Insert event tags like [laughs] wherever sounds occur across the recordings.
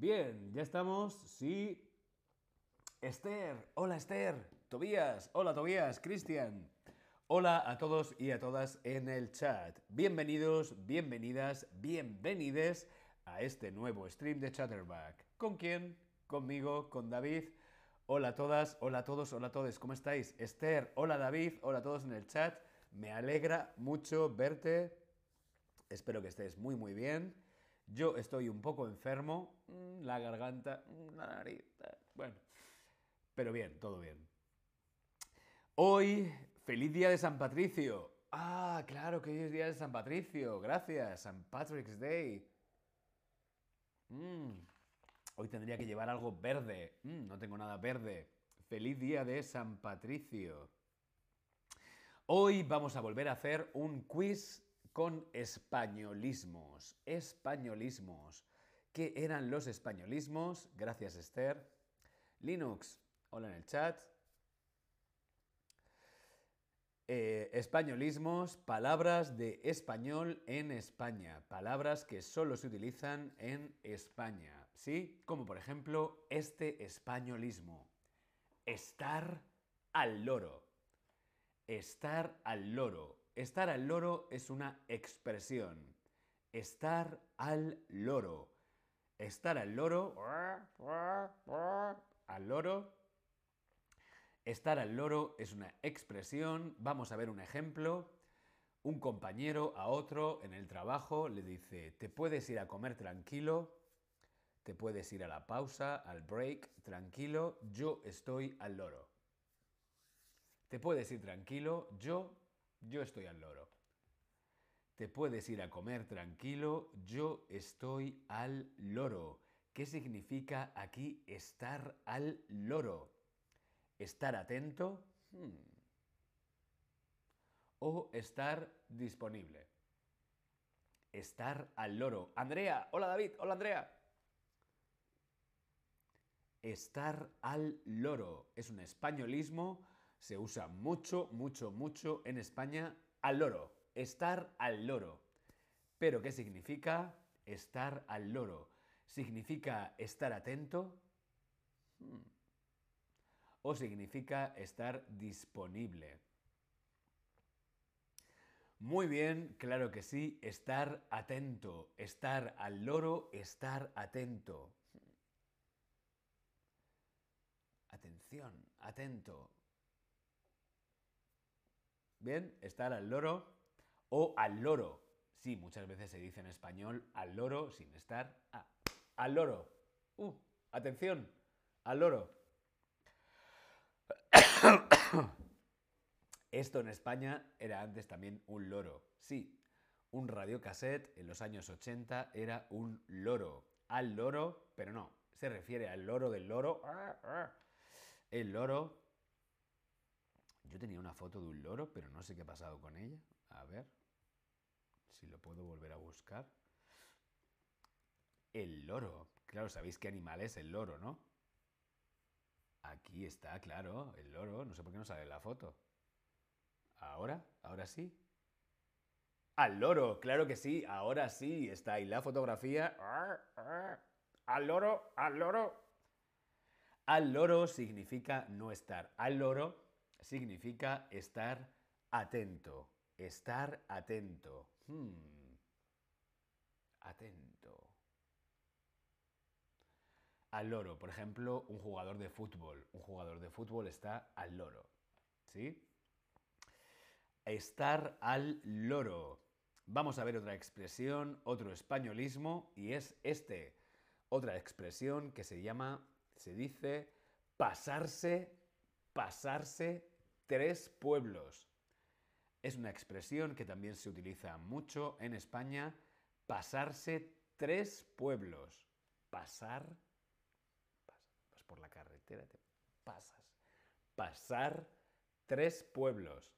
Bien, ya estamos. Sí. Esther, hola Esther. Tobías, hola Tobías, Cristian. Hola a todos y a todas en el chat. Bienvenidos, bienvenidas, bienvenides a este nuevo stream de Chatterback. ¿Con quién? Conmigo, con David. Hola a todas, hola a todos, hola a todos. ¿Cómo estáis? Esther, hola David, hola a todos en el chat. Me alegra mucho verte. Espero que estés muy muy bien. Yo estoy un poco enfermo, mm, la garganta, mm, la nariz, bueno, pero bien, todo bien. Hoy, feliz día de San Patricio. Ah, claro que hoy es día de San Patricio, gracias, San Patrick's Day. Mm, Hoy tendría que llevar algo verde. no tengo nada verde. Feliz día de San Patricio. Hoy vamos a volver a hacer un quiz con españolismos. Españolismos. ¿Qué eran los españolismos? Gracias, Esther. Linux, hola en el chat. Eh, españolismos, palabras de español en España. Palabras que solo se utilizan en España. ¿Sí? Como por ejemplo este españolismo. Estar al loro. Estar al loro. Estar al loro es una expresión. Estar al loro. Estar al loro. Al loro. Estar al loro es una expresión. Vamos a ver un ejemplo. Un compañero a otro en el trabajo le dice, ¿te puedes ir a comer tranquilo? ¿Te puedes ir a la pausa, al break, tranquilo? Yo estoy al loro. ¿Te puedes ir tranquilo? Yo yo estoy al loro. Te puedes ir a comer tranquilo, yo estoy al loro. ¿Qué significa aquí estar al loro? ¿Estar atento? Hmm. ¿O estar disponible? Estar al loro. Andrea, hola David, hola Andrea. Estar al loro es un españolismo se usa mucho, mucho, mucho en España al loro. Estar al loro. Pero ¿qué significa estar al loro? ¿Significa estar atento? Hmm. ¿O significa estar disponible? Muy bien, claro que sí, estar atento, estar al loro, estar atento. Atención, atento. Bien, estar al loro o al loro. Sí, muchas veces se dice en español al loro sin estar. al loro. Uh, atención, al loro. [coughs] Esto en España era antes también un loro. Sí, un radiocassette en los años 80 era un loro. Al loro, pero no, se refiere al loro del loro. El loro yo tenía una foto de un loro, pero no sé qué ha pasado con ella. A ver si lo puedo volver a buscar. El loro. Claro, sabéis qué animal es el loro, ¿no? Aquí está, claro, el loro. No sé por qué no sale la foto. ¿Ahora? ¿Ahora sí? Al loro, claro que sí, ahora sí. Está ahí la fotografía. Al loro, al loro. Al loro significa no estar. Al loro significa estar atento. Estar atento. Hmm. Atento. Al loro. Por ejemplo, un jugador de fútbol. Un jugador de fútbol está al loro. ¿Sí? Estar al loro. Vamos a ver otra expresión, otro españolismo, y es este. Otra expresión que se llama, se dice, pasarse, pasarse tres pueblos. Es una expresión que también se utiliza mucho en España, pasarse tres pueblos. Pasar, vas por la carretera, te pasas. Pasar tres pueblos.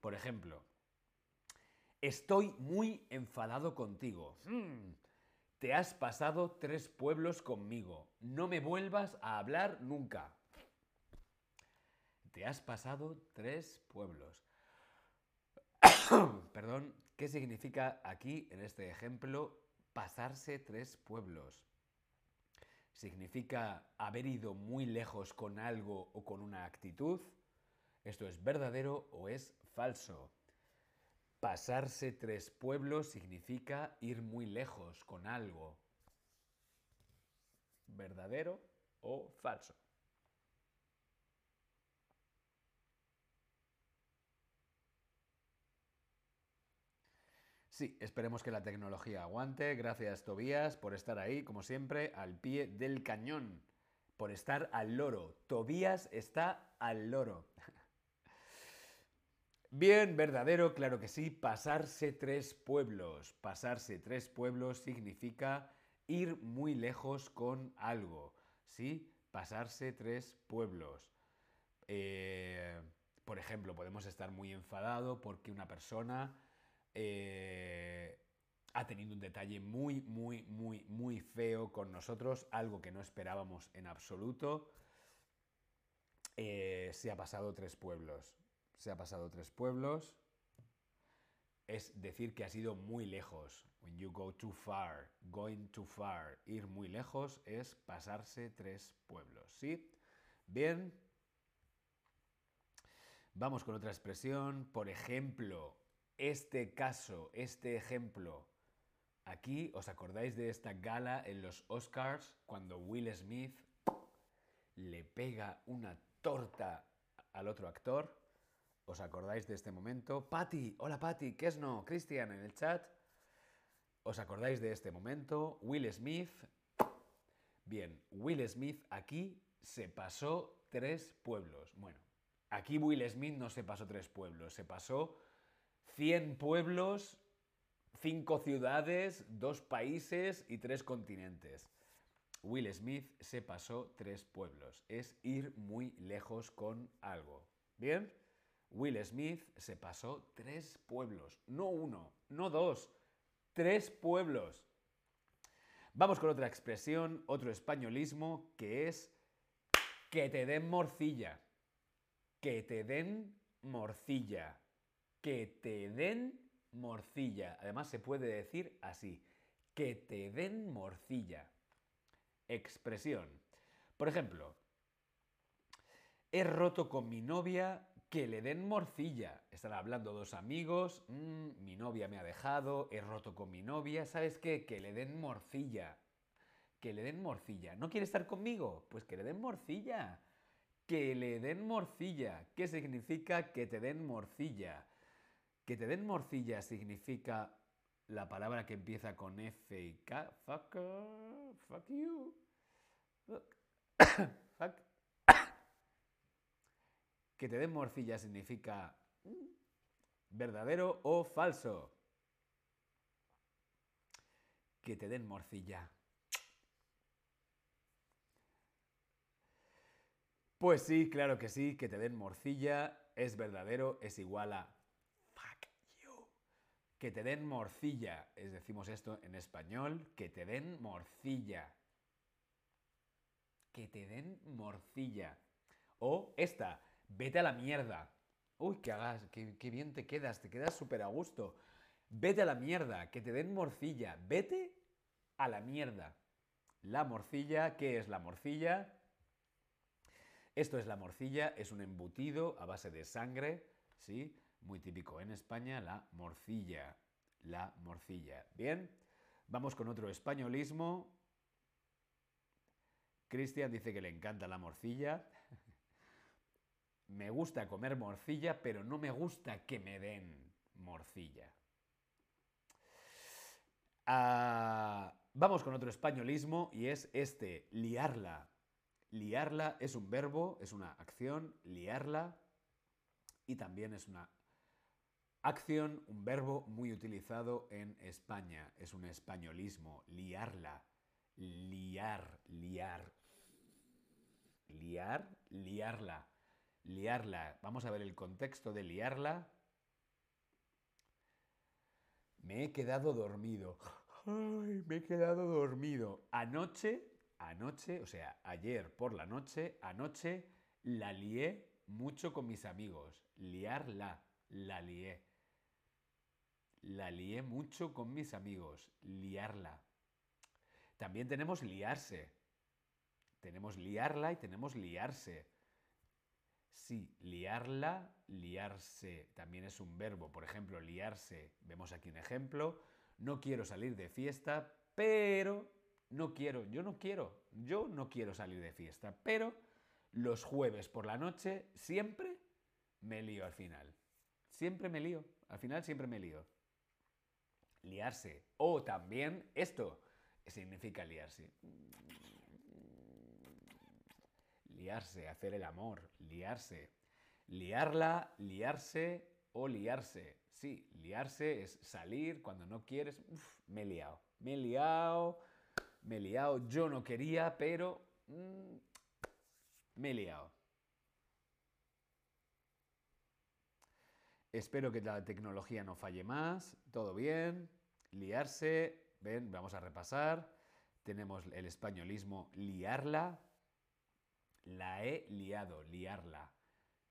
Por ejemplo, estoy muy enfadado contigo. Hmm, te has pasado tres pueblos conmigo. No me vuelvas a hablar nunca. Te has pasado tres pueblos. [coughs] Perdón, ¿qué significa aquí, en este ejemplo, pasarse tres pueblos? significa haber ido muy lejos con algo o con una actitud. ¿Esto es verdadero o es falso? Pasarse tres pueblos significa ir muy lejos con algo. ¿Verdadero o falso? Sí, esperemos que la tecnología aguante. Gracias, Tobías, por estar ahí, como siempre, al pie del cañón. Por estar al loro. Tobías está al loro. [laughs] Bien, verdadero, claro que sí. Pasarse tres pueblos. Pasarse tres pueblos significa ir muy lejos con algo. ¿Sí? Pasarse tres pueblos. Eh, por ejemplo, podemos estar muy enfadado porque una persona eh, ha tenido un detalle muy, muy, muy, muy feo con nosotros, algo que no esperábamos en absoluto. Eh, se ha pasado tres pueblos. Se ha pasado tres pueblos. Es decir, que ha sido muy lejos. When you go too far, going too far, ir muy lejos es pasarse tres pueblos. ¿Sí? Bien. Vamos con otra expresión. Por ejemplo, este caso, este ejemplo. Aquí, ¿os acordáis de esta gala en los Oscars cuando Will Smith le pega una torta al otro actor? ¿Os acordáis de este momento? Patty, hola Patty, ¿qué es no? Cristian en el chat. ¿Os acordáis de este momento? Will Smith. Bien, Will Smith aquí se pasó tres pueblos. Bueno, aquí Will Smith no se pasó tres pueblos, se pasó 100 pueblos, 5 ciudades, 2 países y 3 continentes. Will Smith se pasó 3 pueblos. Es ir muy lejos con algo. ¿Bien? Will Smith se pasó 3 pueblos. No uno, no dos, 3 pueblos. Vamos con otra expresión, otro españolismo, que es que te den morcilla. Que te den morcilla que te den morcilla. Además se puede decir así, que te den morcilla. Expresión. Por ejemplo, he roto con mi novia que le den morcilla. Están hablando dos amigos, mm, mi novia me ha dejado, he roto con mi novia, ¿sabes qué? Que le den morcilla. Que le den morcilla. ¿No quiere estar conmigo? Pues que le den morcilla. Que le den morcilla. ¿Qué significa que te den morcilla? Que te den morcilla significa la palabra que empieza con F y K. Fuck, fuck you. fuck. [coughs] [coughs] que te den morcilla significa verdadero o falso. Que te den morcilla. Pues sí, claro que sí, que te den morcilla es verdadero, es igual a que te den morcilla. Es decimos esto en español, que te den morcilla. Que te den morcilla. O esta, vete a la mierda. Uy, que hagas, qué, bien te quedas, te quedas súper a gusto. Vete a la mierda, que te den morcilla. Vete a la mierda. La morcilla, ¿qué es la morcilla? Esto es la morcilla, es un embutido a base de sangre, ¿sí? Muy típico en España, la morcilla. La morcilla. Bien, vamos con otro españolismo. Cristian dice que le encanta la morcilla. [laughs] me gusta comer morcilla, pero no me gusta que me den morcilla. Ah, vamos con otro españolismo y es este, liarla. Liarla es un verbo, es una acción, liarla, y también es una Acción, un verbo muy utilizado en España. Es un españolismo. Liarla. Liar, liar. Liar, liarla. Liarla. Vamos a ver el contexto de liarla. Me he quedado dormido. Me he quedado dormido. Anoche, anoche, o sea, ayer por la noche, anoche la lié mucho con mis amigos. Liarla, la lié. La lié mucho con mis amigos. Liarla. También tenemos liarse. Tenemos liarla y tenemos liarse. Sí, liarla, liarse también es un verbo. Por ejemplo, liarse. Vemos aquí un ejemplo. No quiero salir de fiesta, pero no quiero, yo no quiero, yo no quiero salir de fiesta, pero los jueves por la noche siempre me lío al final. Siempre me lío, al final siempre me lío. Liarse. O también esto significa liarse. Liarse, hacer el amor, liarse. Liarla, liarse o liarse. Sí, liarse es salir cuando no quieres. me he liado. Me he liado. Me he liado. Yo no quería, pero... Mm, me he liado. Espero que la tecnología no falle más. Todo bien. Liarse. Ven, vamos a repasar. Tenemos el españolismo liarla. La he liado, liarla.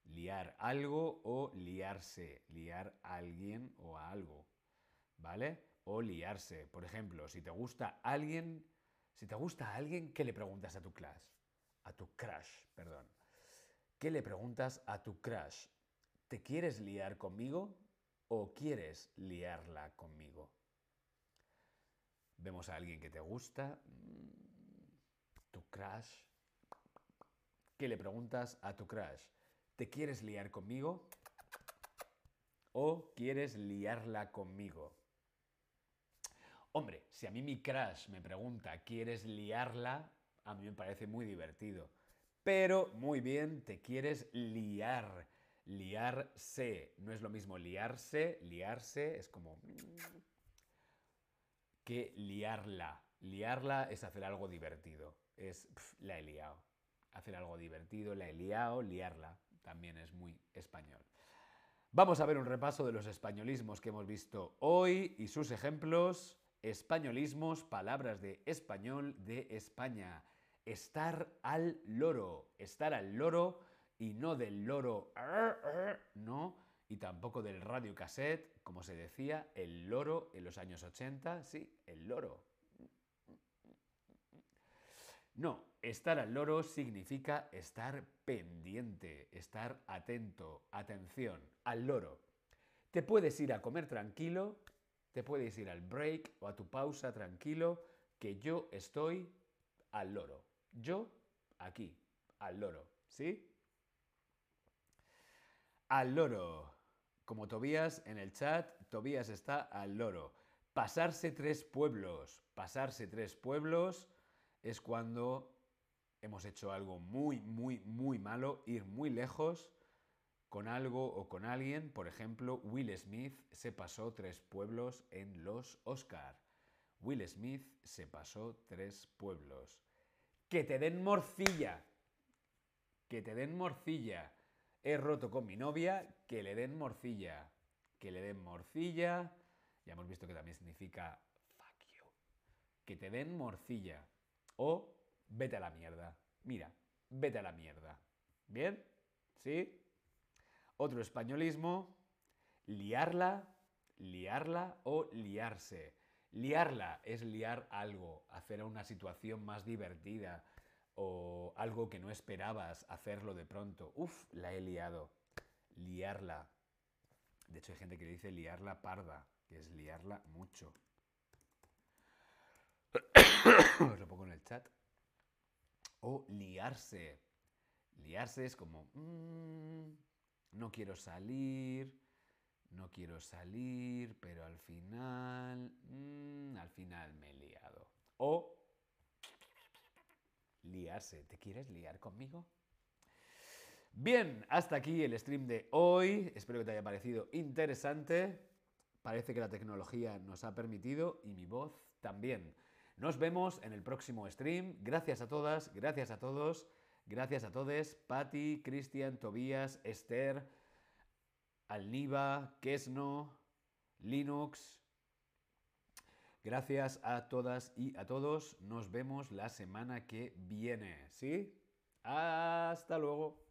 Liar algo o liarse. Liar a alguien o a algo. ¿Vale? O liarse. Por ejemplo, si te gusta alguien, si te gusta alguien, ¿qué le preguntas a tu crush? A tu crush, perdón. ¿Qué le preguntas a tu crush? ¿Te quieres liar conmigo o quieres liarla conmigo? Vemos a alguien que te gusta, mm, tu crush. ¿Qué le preguntas a tu crush? ¿Te quieres liar conmigo o quieres liarla conmigo? Hombre, si a mí mi crush me pregunta, ¿quieres liarla? A mí me parece muy divertido. Pero, muy bien, te quieres liar Liarse. No es lo mismo liarse, liarse es como... que liarla. Liarla es hacer algo divertido. Es la he liado. Hacer algo divertido, la he liado, liarla. También es muy español. Vamos a ver un repaso de los españolismos que hemos visto hoy y sus ejemplos. Españolismos, palabras de español de España. Estar al loro. Estar al loro y no del loro, no, y tampoco del radio cassette, como se decía, el loro en los años 80, sí, el loro. No, estar al loro significa estar pendiente, estar atento, atención, al loro. Te puedes ir a comer tranquilo, te puedes ir al break o a tu pausa tranquilo, que yo estoy al loro. Yo aquí, al loro, ¿sí? al loro. Como Tobías en el chat, Tobías está al loro. Pasarse tres pueblos. Pasarse tres pueblos es cuando hemos hecho algo muy, muy, muy malo, ir muy lejos con algo o con alguien. Por ejemplo, Will Smith se pasó tres pueblos en los Oscar. Will Smith se pasó tres pueblos. Que te den morcilla. Que te den morcilla. He roto con mi novia, que le den morcilla. Que le den morcilla. Ya hemos visto que también significa fuck you. Que te den morcilla. O vete a la mierda. Mira, vete a la mierda. ¿Bien? ¿Sí? Otro españolismo. Liarla, liarla o liarse. Liarla es liar algo, hacer una situación más divertida, o algo que no esperabas hacerlo de pronto. Uf, la he liado. Liarla. De hecho, hay gente que dice liarla parda, que es liarla mucho. [coughs] Os lo pongo en el chat. O liarse. Liarse es como, mm, no quiero salir, no quiero salir, pero al final, mm, al final me he liado. O liarse. ¿Te quieres liar conmigo? Bien, hasta aquí el stream de hoy. Espero que te haya parecido interesante. Parece que la tecnología nos ha permitido y mi voz también. Nos vemos en el próximo stream. Gracias a todas, gracias a todos, gracias a todos. Patti, Cristian, Tobías, Esther, Alniva, Kesno, Linux, Gracias a todas y a todos. Nos vemos la semana que viene. ¿Sí? Hasta luego.